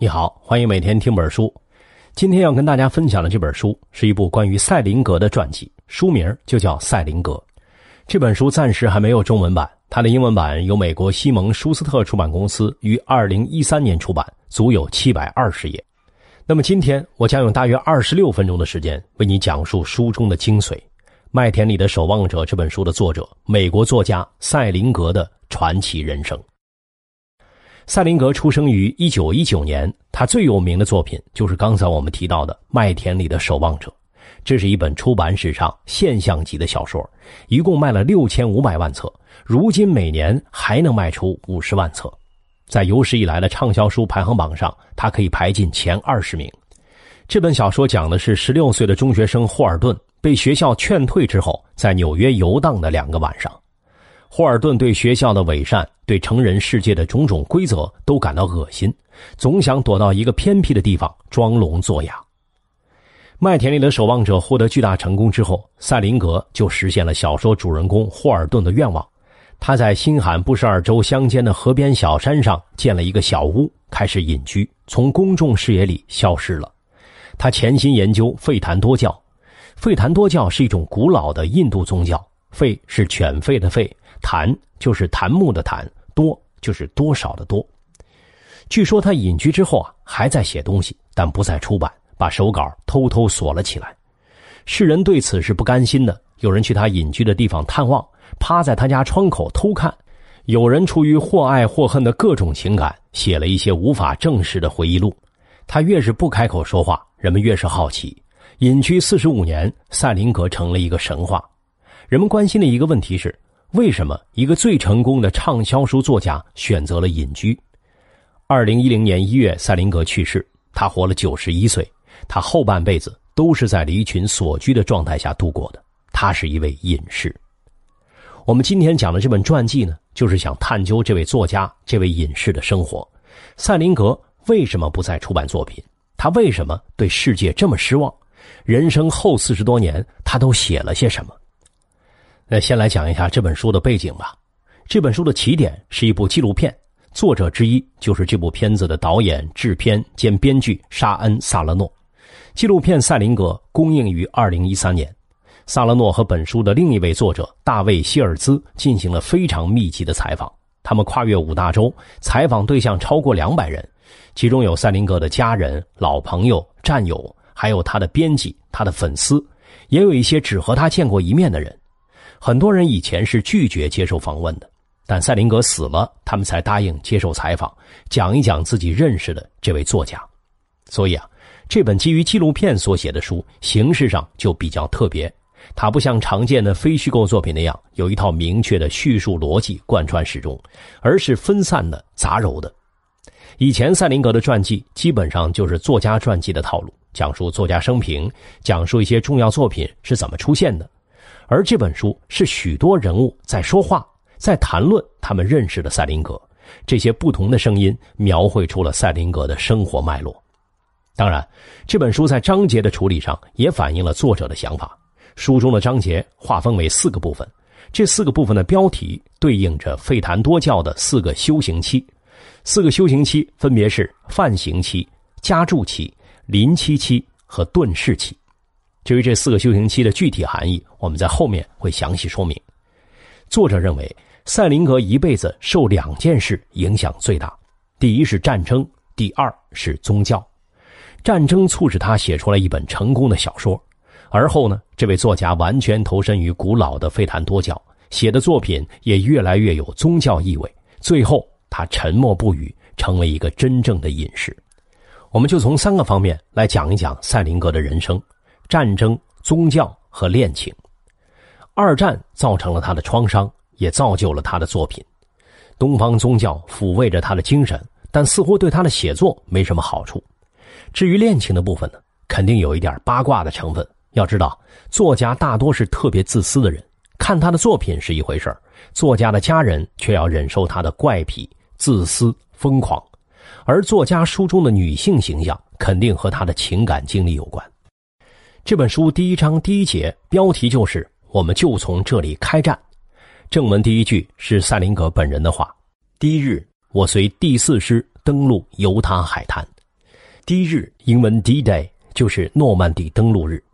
你好，欢迎每天听本书。今天要跟大家分享的这本书是一部关于赛林格的传记，书名就叫《赛林格》。这本书暂时还没有中文版，它的英文版由美国西蒙舒斯特出版公司于二零一三年出版，足有七百二十页。那么今天我将用大约二十六分钟的时间为你讲述书中的精髓，《麦田里的守望者》这本书的作者美国作家赛林格的传奇人生。赛林格出生于一九一九年，他最有名的作品就是刚才我们提到的《麦田里的守望者》，这是一本出版史上现象级的小说，一共卖了六千五百万册，如今每年还能卖出五十万册，在有史以来的畅销书排行榜上，他可以排进前二十名。这本小说讲的是十六岁的中学生霍尔顿被学校劝退之后，在纽约游荡的两个晚上。霍尔顿对学校的伪善、对成人世界的种种规则都感到恶心，总想躲到一个偏僻的地方装聋作哑。麦田里的守望者获得巨大成功之后，赛林格就实现了小说主人公霍尔顿的愿望。他在新罕布什尔州乡间的河边小山上建了一个小屋，开始隐居，从公众视野里消失了。他潜心研究费檀多教。费檀多教是一种古老的印度宗教，费是犬吠的吠。檀就是檀木的檀，多就是多少的多。据说他隐居之后啊，还在写东西，但不再出版，把手稿偷偷锁了起来。世人对此是不甘心的，有人去他隐居的地方探望，趴在他家窗口偷看；有人出于或爱或恨的各种情感，写了一些无法证实的回忆录。他越是不开口说话，人们越是好奇。隐居四十五年，赛林格成了一个神话。人们关心的一个问题是。为什么一个最成功的畅销书作家选择了隐居？二零一零年一月，赛林格去世，他活了九十一岁。他后半辈子都是在离群所居的状态下度过的。他是一位隐士。我们今天讲的这本传记呢，就是想探究这位作家、这位隐士的生活。赛林格为什么不再出版作品？他为什么对世界这么失望？人生后四十多年，他都写了些什么？那先来讲一下这本书的背景吧。这本书的起点是一部纪录片，作者之一就是这部片子的导演、制片兼编剧沙恩·萨勒诺。纪录片《赛林格》公映于二零一三年。萨勒诺和本书的另一位作者大卫·希尔兹进行了非常密集的采访，他们跨越五大洲，采访对象超过两百人，其中有赛林格的家人、老朋友、战友，还有他的编辑、他的粉丝，也有一些只和他见过一面的人。很多人以前是拒绝接受访问的，但赛林格死了，他们才答应接受采访，讲一讲自己认识的这位作家。所以啊，这本基于纪录片所写的书，形式上就比较特别。它不像常见的非虚构作品那样有一套明确的叙述逻辑贯穿始终，而是分散的、杂糅的。以前赛林格的传记基本上就是作家传记的套路，讲述作家生平，讲述一些重要作品是怎么出现的。而这本书是许多人物在说话，在谈论他们认识的赛林格，这些不同的声音描绘出了赛林格的生活脉络。当然，这本书在章节的处理上也反映了作者的想法。书中的章节划分为四个部分，这四个部分的标题对应着费檀多教的四个修行期。四个修行期分别是泛行期、加住期、临期期和顿世期。至于这四个修行期的具体含义，我们在后面会详细说明。作者认为，赛林格一辈子受两件事影响最大：第一是战争，第二是宗教。战争促使他写出了一本成功的小说，而后呢，这位作家完全投身于古老的费檀多教，写的作品也越来越有宗教意味。最后，他沉默不语，成为一个真正的隐士。我们就从三个方面来讲一讲赛林格的人生。战争、宗教和恋情，二战造成了他的创伤，也造就了他的作品。东方宗教抚慰着他的精神，但似乎对他的写作没什么好处。至于恋情的部分呢，肯定有一点八卦的成分。要知道，作家大多是特别自私的人，看他的作品是一回事作家的家人却要忍受他的怪癖、自私、疯狂。而作家书中的女性形象，肯定和他的情感经历有关。这本书第一章第一节标题就是“我们就从这里开战”。正文第一句是赛林格本人的话：“第一日，我随第四师登陆犹他海滩。”第一日，英文 D-Day 就是诺曼底登陆日。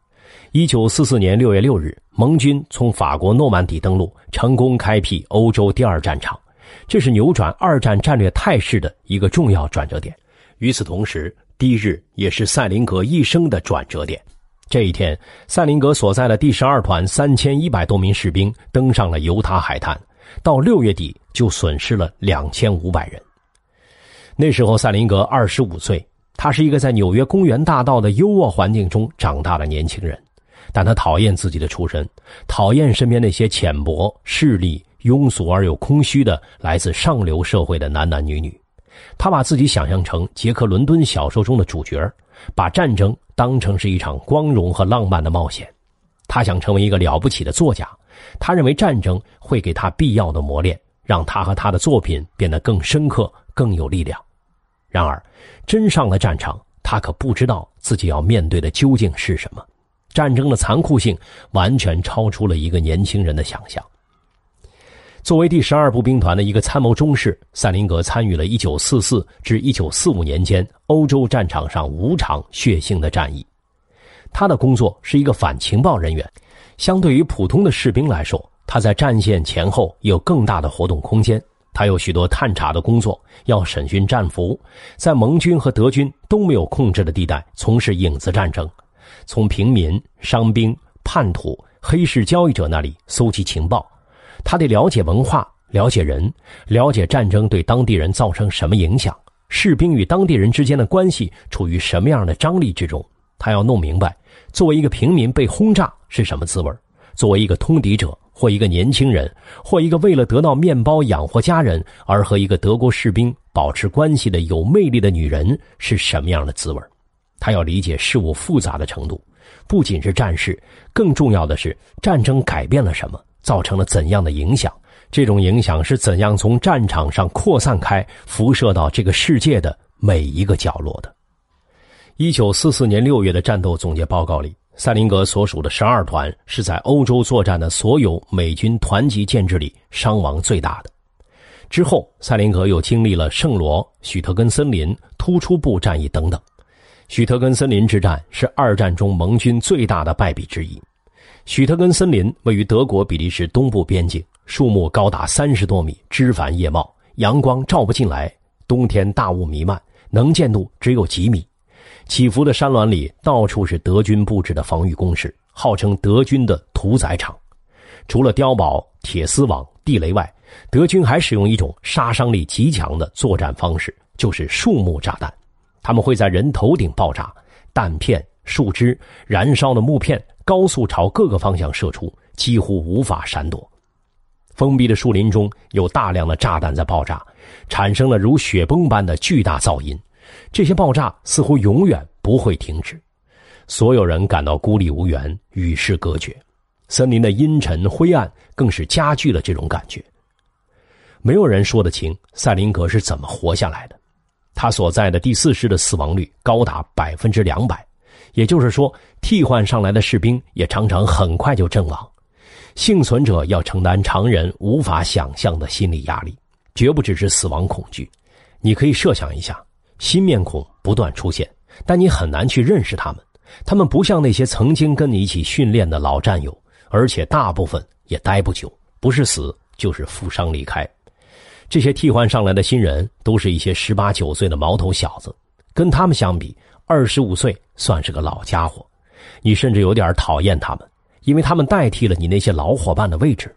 一九四四年六月六日，盟军从法国诺曼底登陆，成功开辟欧洲第二战场，这是扭转二战战略态势的一个重要转折点。与此同时，第一日也是塞林格一生的转折点。这一天，塞林格所在的第十二团三千一百多名士兵登上了犹他海滩，到六月底就损失了两千五百人。那时候，塞林格二十五岁，他是一个在纽约公园大道的优渥环境中长大的年轻人。但他讨厌自己的出身，讨厌身边那些浅薄、势利、庸俗而又空虚的来自上流社会的男男女女。他把自己想象成杰克·伦敦小说中的主角，把战争当成是一场光荣和浪漫的冒险。他想成为一个了不起的作家，他认为战争会给他必要的磨练，让他和他的作品变得更深刻、更有力量。然而，真上了战场，他可不知道自己要面对的究竟是什么。战争的残酷性完全超出了一个年轻人的想象。作为第十二步兵团的一个参谋中士，塞林格参与了1944至1945年间欧洲战场上五场血腥的战役。他的工作是一个反情报人员，相对于普通的士兵来说，他在战线前后有更大的活动空间。他有许多探查的工作，要审讯战俘，在盟军和德军都没有控制的地带从事影子战争。从平民、伤兵、叛徒、黑市交易者那里搜集情报，他得了解文化、了解人、了解战争对当地人造成什么影响，士兵与当地人之间的关系处于什么样的张力之中。他要弄明白，作为一个平民被轰炸是什么滋味作为一个通敌者或一个年轻人或一个为了得到面包养活家人而和一个德国士兵保持关系的有魅力的女人是什么样的滋味他要理解事物复杂的程度，不仅是战事，更重要的是战争改变了什么，造成了怎样的影响，这种影响是怎样从战场上扩散开，辐射到这个世界的每一个角落的。一九四四年六月的战斗总结报告里，塞林格所属的十二团是在欧洲作战的所有美军团级建制里伤亡最大的。之后，塞林格又经历了圣罗、许特根森林、突出部战役等等。许特根森林之战是二战中盟军最大的败笔之一。许特根森林位于德国比利时东部边境，树木高达三十多米，枝繁叶茂，阳光照不进来，冬天大雾弥漫，能见度只有几米。起伏的山峦里到处是德军布置的防御工事，号称德军的屠宰场。除了碉堡、铁丝网、地雷外，德军还使用一种杀伤力极强的作战方式，就是树木炸弹。他们会在人头顶爆炸，弹片、树枝、燃烧的木片高速朝各个方向射出，几乎无法闪躲。封闭的树林中有大量的炸弹在爆炸，产生了如雪崩般的巨大噪音。这些爆炸似乎永远不会停止。所有人感到孤立无援，与世隔绝。森林的阴沉灰暗更是加剧了这种感觉。没有人说得清赛林格是怎么活下来的。他所在的第四师的死亡率高达百分之两百，也就是说，替换上来的士兵也常常很快就阵亡。幸存者要承担常人无法想象的心理压力，绝不只是死亡恐惧。你可以设想一下，新面孔不断出现，但你很难去认识他们。他们不像那些曾经跟你一起训练的老战友，而且大部分也待不久，不是死就是负伤离开。这些替换上来的新人都是一些十八九岁的毛头小子，跟他们相比，二十五岁算是个老家伙。你甚至有点讨厌他们，因为他们代替了你那些老伙伴的位置。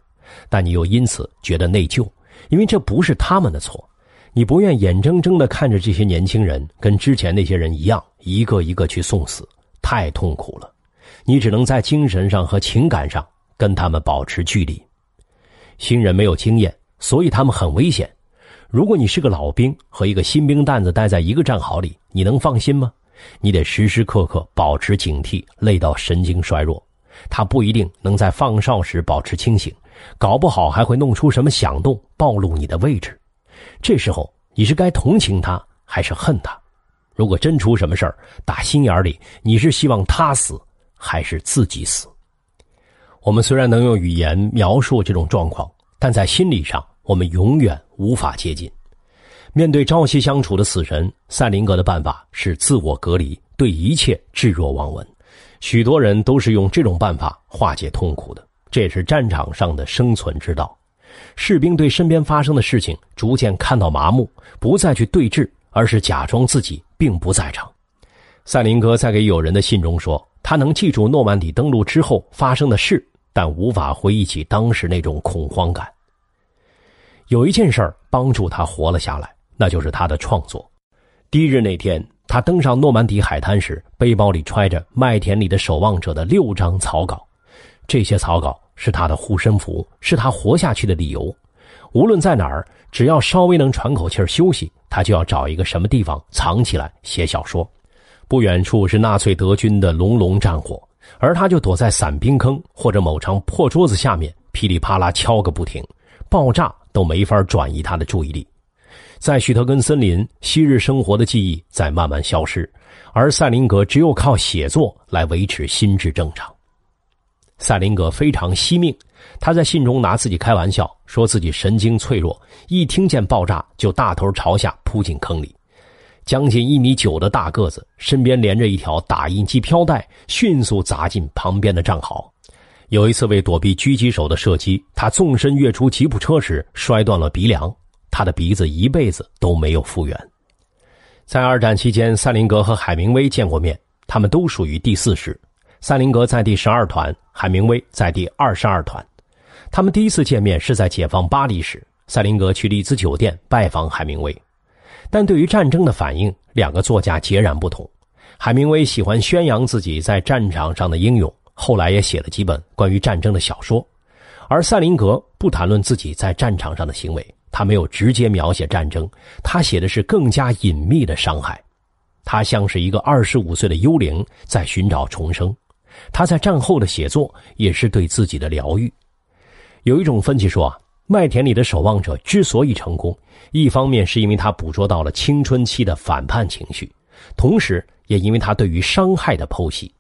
但你又因此觉得内疚，因为这不是他们的错。你不愿眼睁睁地看着这些年轻人跟之前那些人一样，一个一个去送死，太痛苦了。你只能在精神上和情感上跟他们保持距离。新人没有经验。所以他们很危险。如果你是个老兵和一个新兵蛋子待在一个战壕里，你能放心吗？你得时时刻刻保持警惕，累到神经衰弱。他不一定能在放哨时保持清醒，搞不好还会弄出什么响动，暴露你的位置。这时候你是该同情他还是恨他？如果真出什么事儿，打心眼里你是希望他死还是自己死？我们虽然能用语言描述这种状况。但在心理上，我们永远无法接近。面对朝夕相处的死神，赛林格的办法是自我隔离，对一切置若罔闻。许多人都是用这种办法化解痛苦的，这也是战场上的生存之道。士兵对身边发生的事情逐渐看到麻木，不再去对峙，而是假装自己并不在场。赛林格在给友人的信中说：“他能记住诺曼底登陆之后发生的事，但无法回忆起当时那种恐慌感。”有一件事儿帮助他活了下来，那就是他的创作。第一日那天，他登上诺曼底海滩时，背包里揣着《麦田里的守望者》的六张草稿，这些草稿。是他的护身符，是他活下去的理由。无论在哪儿，只要稍微能喘口气休息，他就要找一个什么地方藏起来写小说。不远处是纳粹德军的隆隆战火，而他就躲在伞兵坑或者某张破桌子下面，噼里啪啦敲个不停，爆炸都没法转移他的注意力。在许特根森林，昔日生活的记忆在慢慢消失，而赛林格只有靠写作来维持心智正常。赛林格非常惜命，他在信中拿自己开玩笑，说自己神经脆弱，一听见爆炸就大头朝下扑进坑里。将近一米九的大个子，身边连着一条打印机飘带，迅速砸进旁边的战壕。有一次为躲避狙击手的射击，他纵身跃出吉普车时摔断了鼻梁，他的鼻子一辈子都没有复原。在二战期间，赛林格和海明威见过面，他们都属于第四师。赛林格在第十二团，海明威在第二十二团。他们第一次见面是在解放巴黎时，赛林格去丽兹酒店拜访海明威。但对于战争的反应，两个作家截然不同。海明威喜欢宣扬自己在战场上的英勇，后来也写了几本关于战争的小说。而赛林格不谈论自己在战场上的行为，他没有直接描写战争，他写的是更加隐秘的伤害。他像是一个二十五岁的幽灵，在寻找重生。他在战后的写作也是对自己的疗愈。有一种分析说啊，《麦田里的守望者》之所以成功，一方面是因为他捕捉到了青春期的反叛情绪，同时也因为他对于伤害的剖析。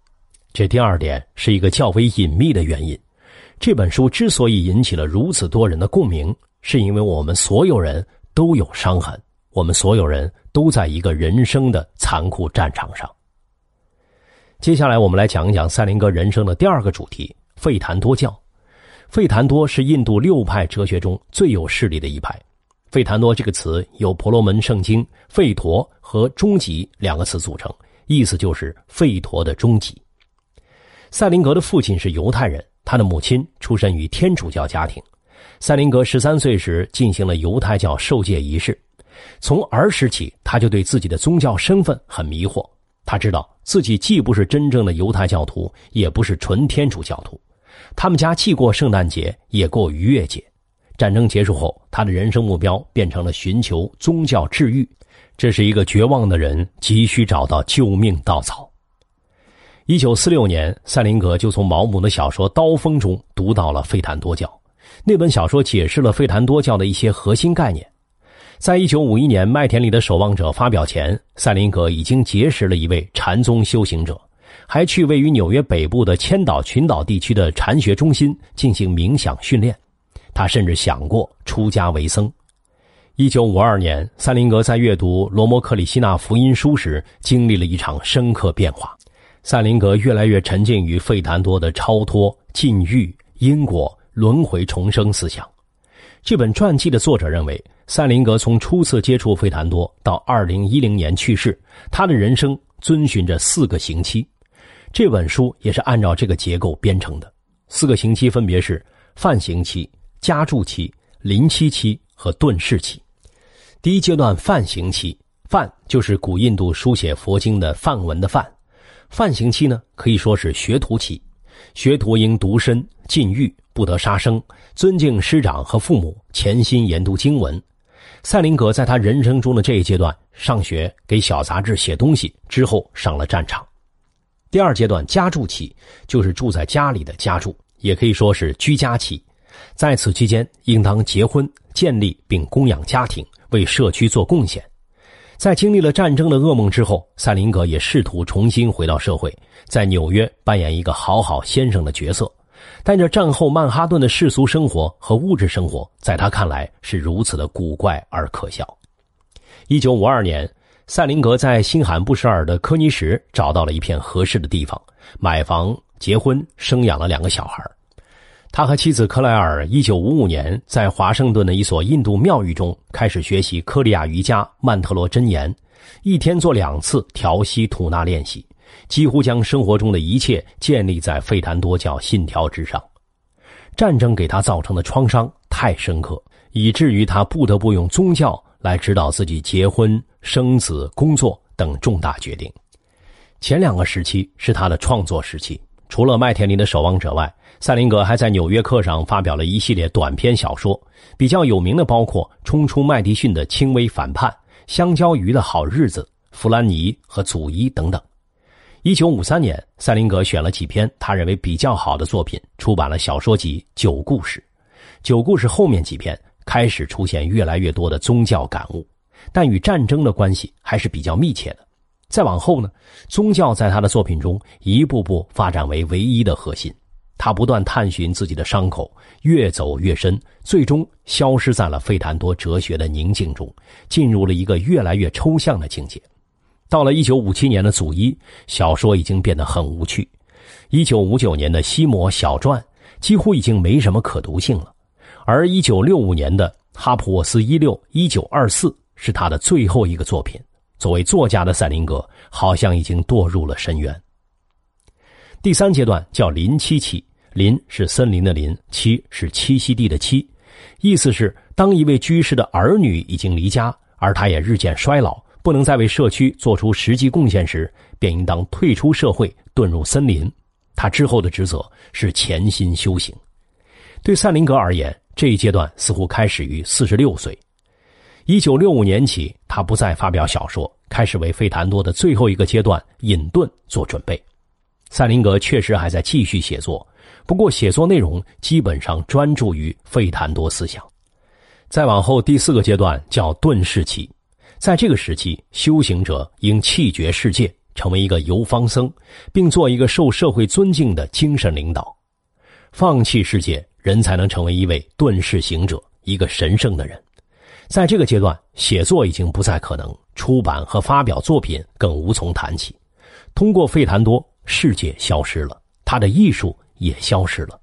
这第二点是一个较为隐秘的原因。这本书之所以引起了如此多人的共鸣，是因为我们所有人都有伤痕，我们所有人都在一个人生的残酷战场上。接下来，我们来讲一讲赛林格人生的第二个主题——费檀多教。费檀多是印度六派哲学中最有势力的一派。费檀多这个词由婆罗门圣经“吠陀”和“终极”两个词组成，意思就是吠陀的终极。赛林格的父亲是犹太人，他的母亲出身于天主教家庭。赛林格十三岁时进行了犹太教受戒仪式，从儿时起，他就对自己的宗教身份很迷惑。他知道自己既不是真正的犹太教徒，也不是纯天主教徒。他们家既过圣诞节，也过逾越节。战争结束后，他的人生目标变成了寻求宗教治愈。这是一个绝望的人急需找到救命稻草。一九四六年，赛林格就从毛姆的小说《刀锋》中读到了费坦多教。那本小说解释了费坦多教的一些核心概念。在一九五一年《麦田里的守望者》发表前，赛林格已经结识了一位禅宗修行者，还去位于纽约北部的千岛群岛地区的禅学中心进行冥想训练。他甚至想过出家为僧。一九五二年，赛林格在阅读罗摩克里希那福音书时，经历了一场深刻变化。赛林格越来越沉浸于费坦多的超脱、禁欲、因果、轮回、重生思想。这本传记的作者认为。赛林格从初次接触费坦多到二零一零年去世，他的人生遵循着四个刑期。这本书也是按照这个结构编成的。四个刑期分别是犯刑期、加注期、临期期和顿释期。第一阶段范刑期，范就是古印度书写佛经的梵文的范。范刑期呢，可以说是学徒期，学徒应独身、禁欲、不得杀生，尊敬师长和父母，潜心研读经文。赛林格在他人生中的这一阶段，上学、给小杂志写东西，之后上了战场。第二阶段家住期，就是住在家里的家住，也可以说是居家期。在此期间，应当结婚、建立并供养家庭，为社区做贡献。在经历了战争的噩梦之后，赛林格也试图重新回到社会，在纽约扮演一个好好先生的角色。但这战后曼哈顿的世俗生活和物质生活，在他看来是如此的古怪而可笑。一九五二年，赛林格在新罕布什尔的科尼什找到了一片合适的地方，买房、结婚、生养了两个小孩。他和妻子克莱尔一九五五年在华盛顿的一所印度庙宇中开始学习科利亚瑜伽、曼特罗真言，一天做两次调息吐纳练习，几乎将生活中的一切建立在费坦多教信条之上。战争给他造成的创伤太深刻，以至于他不得不用宗教。来指导自己结婚、生子、工作等重大决定。前两个时期是他的创作时期。除了《麦田里的守望者》外，塞林格还在《纽约客》上发表了一系列短篇小说，比较有名的包括《冲出麦迪逊的轻微反叛》《香蕉鱼的好日子》《弗兰尼》和《祖伊》等等。一九五三年，塞林格选了几篇他认为比较好的作品，出版了小说集《九故事》。《九故事》后面几篇。开始出现越来越多的宗教感悟，但与战争的关系还是比较密切的。再往后呢，宗教在他的作品中一步步发展为唯一的核心。他不断探寻自己的伤口，越走越深，最终消失在了费坦多哲学的宁静中，进入了一个越来越抽象的境界。到了1957年的《祖伊》，小说已经变得很无趣；1959年的《西摩小传》几乎已经没什么可读性了。而一九六五年的《哈普沃斯一六一九二四》是他的最后一个作品。作为作家的塞林格，好像已经堕入了深渊。第三阶段叫林七期，林是森林的林，七是栖息地的栖，意思是当一位居士的儿女已经离家，而他也日渐衰老，不能再为社区做出实际贡献时，便应当退出社会，遁入森林。他之后的职责是潜心修行。对赛林格而言，这一阶段似乎开始于四十六岁，一九六五年起，他不再发表小说，开始为费坦多的最后一个阶段隐遁做准备。赛林格确实还在继续写作，不过写作内容基本上专注于费坦多思想。再往后，第四个阶段叫遁世期，在这个时期，修行者应弃绝世界，成为一个游方僧，并做一个受社会尊敬的精神领导，放弃世界。人才能成为一位遁世行者，一个神圣的人。在这个阶段，写作已经不再可能，出版和发表作品更无从谈起。通过费坦多，世界消失了，他的艺术也消失了。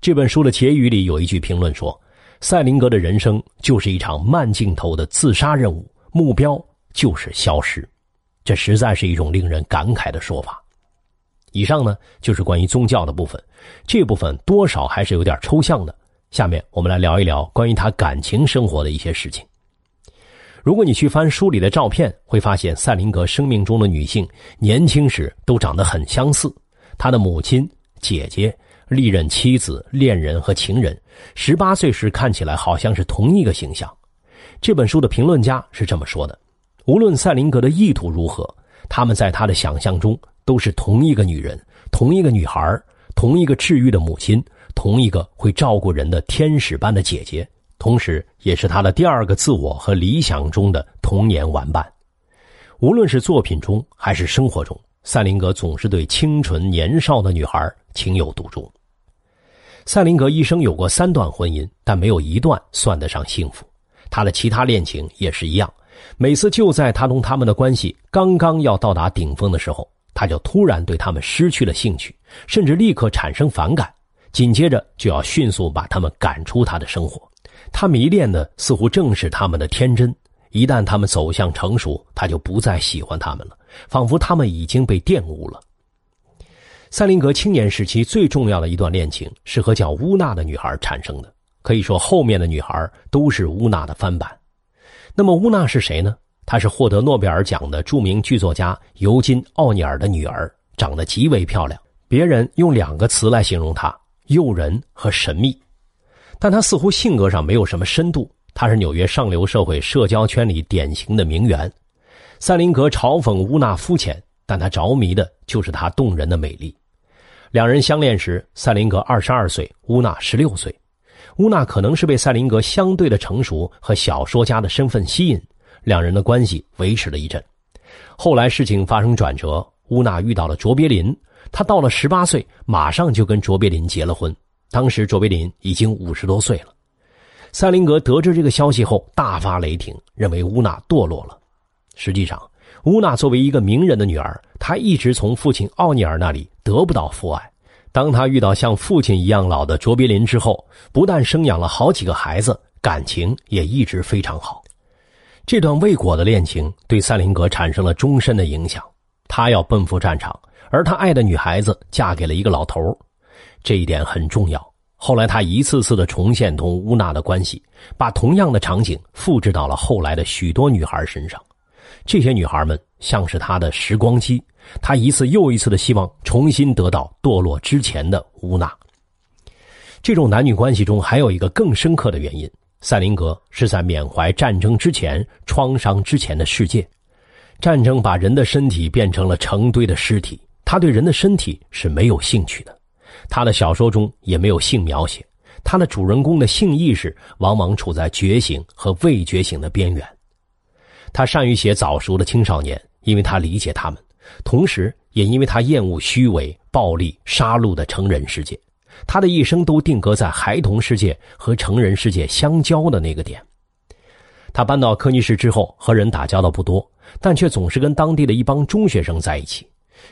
这本书的结语里有一句评论说：“塞林格的人生就是一场慢镜头的自杀任务，目标就是消失。”这实在是一种令人感慨的说法。以上呢就是关于宗教的部分，这部分多少还是有点抽象的。下面我们来聊一聊关于他感情生活的一些事情。如果你去翻书里的照片，会发现塞林格生命中的女性年轻时都长得很相似，他的母亲、姐姐、历任妻子、恋人和情人，十八岁时看起来好像是同一个形象。这本书的评论家是这么说的：无论塞林格的意图如何，他们在他的想象中。都是同一个女人，同一个女孩，同一个治愈的母亲，同一个会照顾人的天使般的姐姐，同时也是他的第二个自我和理想中的童年玩伴。无论是作品中还是生活中，塞林格总是对清纯年少的女孩情有独钟。塞林格一生有过三段婚姻，但没有一段算得上幸福。他的其他恋情也是一样，每次就在他同他们的关系刚刚要到达顶峰的时候。他就突然对他们失去了兴趣，甚至立刻产生反感，紧接着就要迅速把他们赶出他的生活。他迷恋的似乎正是他们的天真，一旦他们走向成熟，他就不再喜欢他们了，仿佛他们已经被玷污了。塞林格青年时期最重要的一段恋情是和叫乌娜的女孩产生的，可以说后面的女孩都是乌娜的翻版。那么乌娜是谁呢？她是获得诺贝尔奖的著名剧作家尤金·奥尼尔的女儿，长得极为漂亮。别人用两个词来形容她：诱人和神秘。但她似乎性格上没有什么深度。她是纽约上流社会社交圈里典型的名媛。塞林格嘲讽乌娜肤浅，但他着迷的就是她动人的美丽。两人相恋时，塞林格二十二岁，乌娜十六岁。乌娜可能是被塞林格相对的成熟和小说家的身份吸引。两人的关系维持了一阵，后来事情发生转折，乌娜遇到了卓别林，她到了十八岁，马上就跟卓别林结了婚。当时卓别林已经五十多岁了。赛林格得知这个消息后大发雷霆，认为乌娜堕落了。实际上，乌娜作为一个名人的女儿，她一直从父亲奥尼尔那里得不到父爱。当他遇到像父亲一样老的卓别林之后，不但生养了好几个孩子，感情也一直非常好。这段未果的恋情对赛林格产生了终身的影响。他要奔赴战场，而他爱的女孩子嫁给了一个老头这一点很重要。后来，他一次次的重现同乌娜的关系，把同样的场景复制到了后来的许多女孩身上。这些女孩们像是他的时光机，他一次又一次的希望重新得到堕落之前的乌娜。这种男女关系中还有一个更深刻的原因：赛林格是在缅怀战争之前创伤之前的世界。战争把人的身体变成了成堆的尸体，他对人的身体是没有兴趣的。他的小说中也没有性描写，他的主人公的性意识往往处在觉醒和未觉醒的边缘。他善于写早熟的青少年，因为他理解他们，同时也因为他厌恶虚伪、暴力、杀戮的成人世界。他的一生都定格在孩童世界和成人世界相交的那个点。他搬到科尼市之后，和人打交道不多，但却总是跟当地的一帮中学生在一起。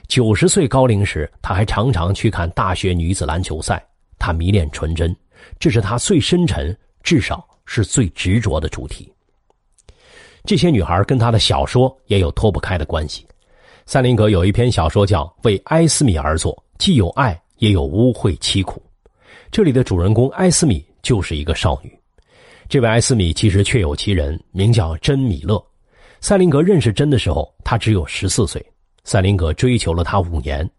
九十岁高龄时，他还常常去看大学女子篮球赛。他迷恋纯真，这是他最深沉，至少是最执着的主题。这些女孩跟他的小说也有脱不开的关系。塞林格有一篇小说叫《为埃斯米而作》，既有爱，也有污秽凄苦。这里的主人公埃斯米就是一个少女。这位埃斯米其实确有其人，名叫珍米勒。塞林格认识珍的时候，她只有十四岁。塞林格追求了她五年，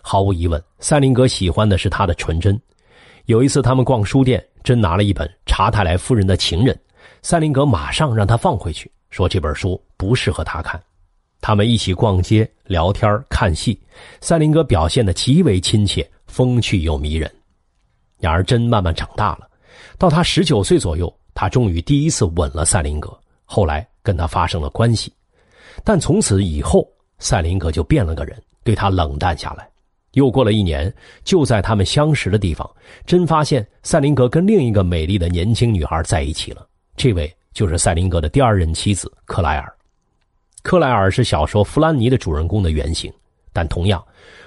毫无疑问，塞林格喜欢的是她的纯真。有一次，他们逛书店，珍拿了一本查泰莱夫人的情人，塞林格马上让他放回去，说这本书不适合他看。他们一起逛街、聊天、看戏，赛林格表现得极为亲切、风趣又迷人。然而，珍慢慢长大了，到他十九岁左右，他终于第一次吻了赛林格，后来跟他发生了关系，但从此以后。赛林格就变了个人，对他冷淡下来。又过了一年，就在他们相识的地方，真发现赛林格跟另一个美丽的年轻女孩在一起了。这位就是赛林格的第二任妻子克莱尔。克莱尔是小说《弗兰尼》的主人公的原型，但同样，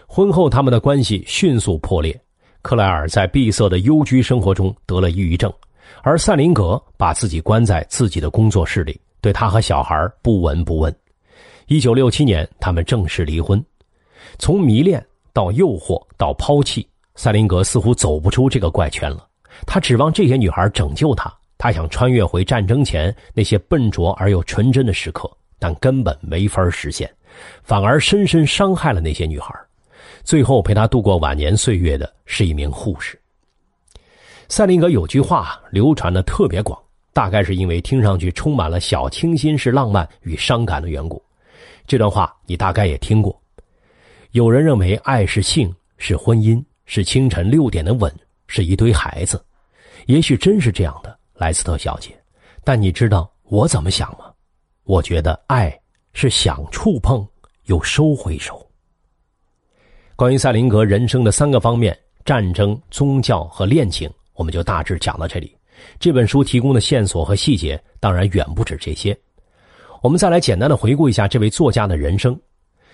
婚后他们的关系迅速破裂。克莱尔在闭塞的幽居生活中得了抑郁症，而赛林格把自己关在自己的工作室里，对他和小孩不闻不问。一九六七年，他们正式离婚。从迷恋到诱惑到抛弃，塞林格似乎走不出这个怪圈了。他指望这些女孩拯救他，他想穿越回战争前那些笨拙而又纯真的时刻，但根本没法实现，反而深深伤害了那些女孩。最后陪他度过晚年岁月的是一名护士。塞林格有句话流传的特别广，大概是因为听上去充满了小清新式浪漫与伤感的缘故。这段话你大概也听过。有人认为爱是性，是婚姻，是清晨六点的吻，是一堆孩子。也许真是这样的，莱斯特小姐。但你知道我怎么想吗？我觉得爱是想触碰又收回手。关于赛林格人生的三个方面：战争、宗教和恋情，我们就大致讲到这里。这本书提供的线索和细节当然远不止这些。我们再来简单的回顾一下这位作家的人生。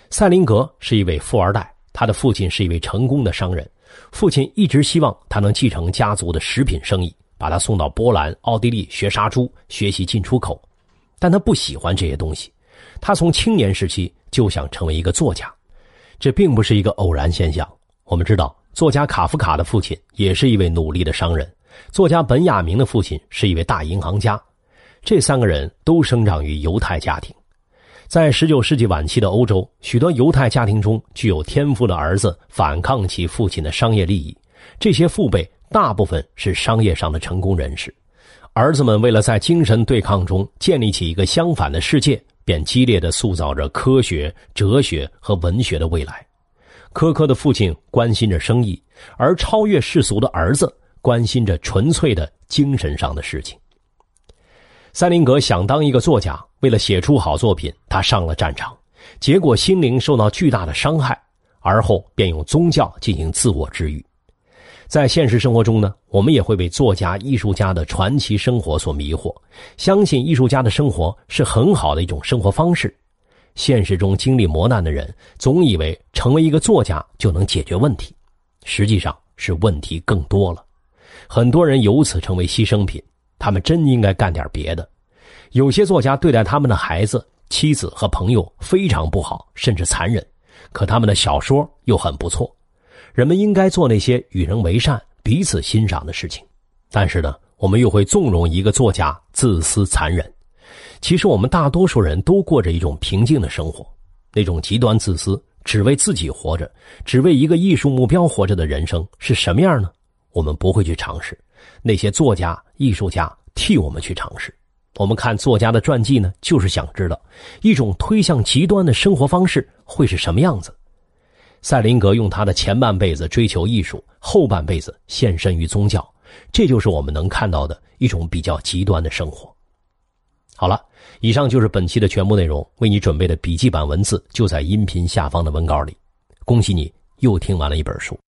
赛林格是一位富二代，他的父亲是一位成功的商人，父亲一直希望他能继承家族的食品生意，把他送到波兰、奥地利学杀猪，学习进出口。但他不喜欢这些东西，他从青年时期就想成为一个作家。这并不是一个偶然现象。我们知道，作家卡夫卡的父亲也是一位努力的商人，作家本雅明的父亲是一位大银行家。这三个人都生长于犹太家庭，在十九世纪晚期的欧洲，许多犹太家庭中具有天赋的儿子反抗其父亲的商业利益。这些父辈大部分是商业上的成功人士，儿子们为了在精神对抗中建立起一个相反的世界，便激烈的塑造着科学、哲学和文学的未来。科科的父亲关心着生意，而超越世俗的儿子关心着纯粹的精神上的事情。塞林格想当一个作家，为了写出好作品，他上了战场，结果心灵受到巨大的伤害，而后便用宗教进行自我治愈。在现实生活中呢，我们也会被作家、艺术家的传奇生活所迷惑，相信艺术家的生活是很好的一种生活方式。现实中经历磨难的人，总以为成为一个作家就能解决问题，实际上是问题更多了。很多人由此成为牺牲品，他们真应该干点别的。有些作家对待他们的孩子、妻子和朋友非常不好，甚至残忍，可他们的小说又很不错。人们应该做那些与人为善、彼此欣赏的事情，但是呢，我们又会纵容一个作家自私残忍。其实，我们大多数人都过着一种平静的生活，那种极端自私、只为自己活着、只为一个艺术目标活着的人生是什么样呢？我们不会去尝试，那些作家、艺术家替我们去尝试。我们看作家的传记呢，就是想知道一种推向极端的生活方式会是什么样子。塞林格用他的前半辈子追求艺术，后半辈子献身于宗教，这就是我们能看到的一种比较极端的生活。好了，以上就是本期的全部内容，为你准备的笔记版文字就在音频下方的文稿里。恭喜你又听完了一本书。